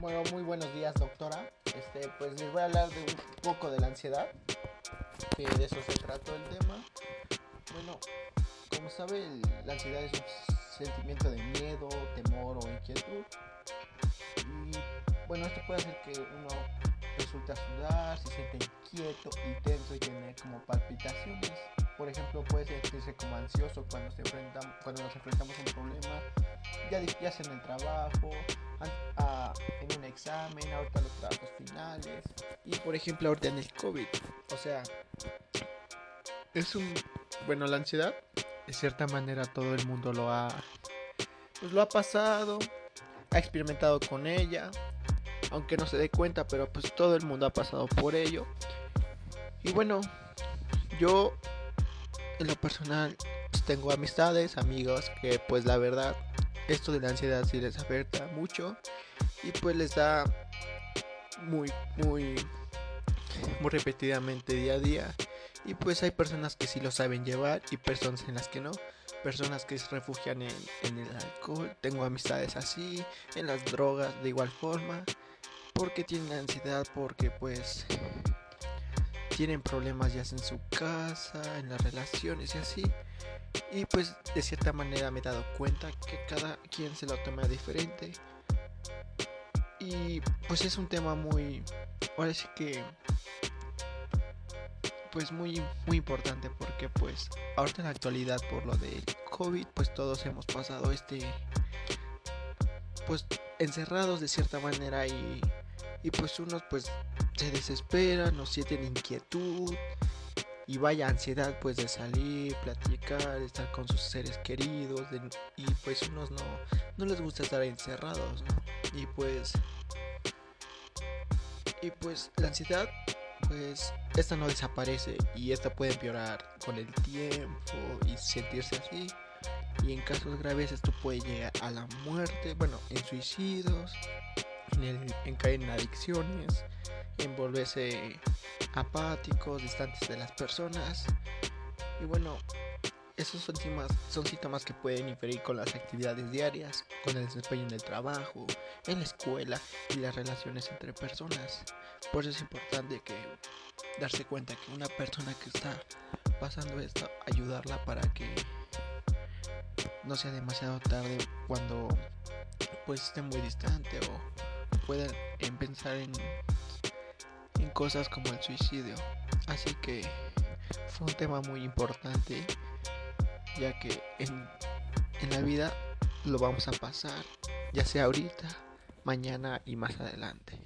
Bueno, muy buenos días, doctora. Este, pues les voy a hablar de un poco de la ansiedad, que de eso se trató el tema. Bueno, como sabe, la ansiedad es un sentimiento de miedo, temor o inquietud. Y bueno, esto puede hacer que uno resulte a sudar, se siente inquieto y tenso y tiene como palpitaciones. Por ejemplo, puede sentirse como ansioso cuando, se enfrentan, cuando nos enfrentamos a un problema, ya, ya sea en el trabajo, an- a- en un examen, ahorita los trabajos finales y por ejemplo ahorita en el COVID. O sea, es un... Bueno, la ansiedad, de cierta manera todo el mundo lo ha... Pues lo ha pasado, ha experimentado con ella, aunque no se dé cuenta, pero pues todo el mundo ha pasado por ello. Y bueno, yo en lo personal pues, tengo amistades, amigos que pues la verdad esto de la ansiedad sí les afecta mucho y pues les da muy muy muy repetidamente día a día. Y pues hay personas que sí lo saben llevar y personas en las que no. Personas que se refugian en, en el alcohol. Tengo amistades así en las drogas de igual forma porque tienen ansiedad porque pues tienen problemas ya sea en su casa en las relaciones y así y pues de cierta manera me he dado cuenta que cada quien se lo toma diferente. Y pues es un tema muy, ahora sí que, pues muy, muy importante porque pues ahorita en la actualidad por lo del COVID pues todos hemos pasado este, pues encerrados de cierta manera y, y pues unos pues se desesperan o sienten inquietud y vaya ansiedad pues de salir, platicar, estar con sus seres queridos y pues unos no, no les gusta estar encerrados, ¿no? Y pues y pues la ansiedad pues esta no desaparece y esta puede empeorar con el tiempo y sentirse así y en casos graves esto puede llegar a la muerte, bueno, en suicidios, en, el, en caer en adicciones, en volverse apáticos, distantes de las personas. Y bueno, esos son síntomas, son síntomas que pueden inferir con las actividades diarias, con el desempeño en el trabajo, en la escuela y las relaciones entre personas. Por eso es importante que darse cuenta que una persona que está pasando esto, ayudarla para que no sea demasiado tarde cuando pues esté muy distante o puedan en pensar en en cosas como el suicidio. Así que fue un tema muy importante, ya que en, en la vida lo vamos a pasar, ya sea ahorita, mañana y más adelante.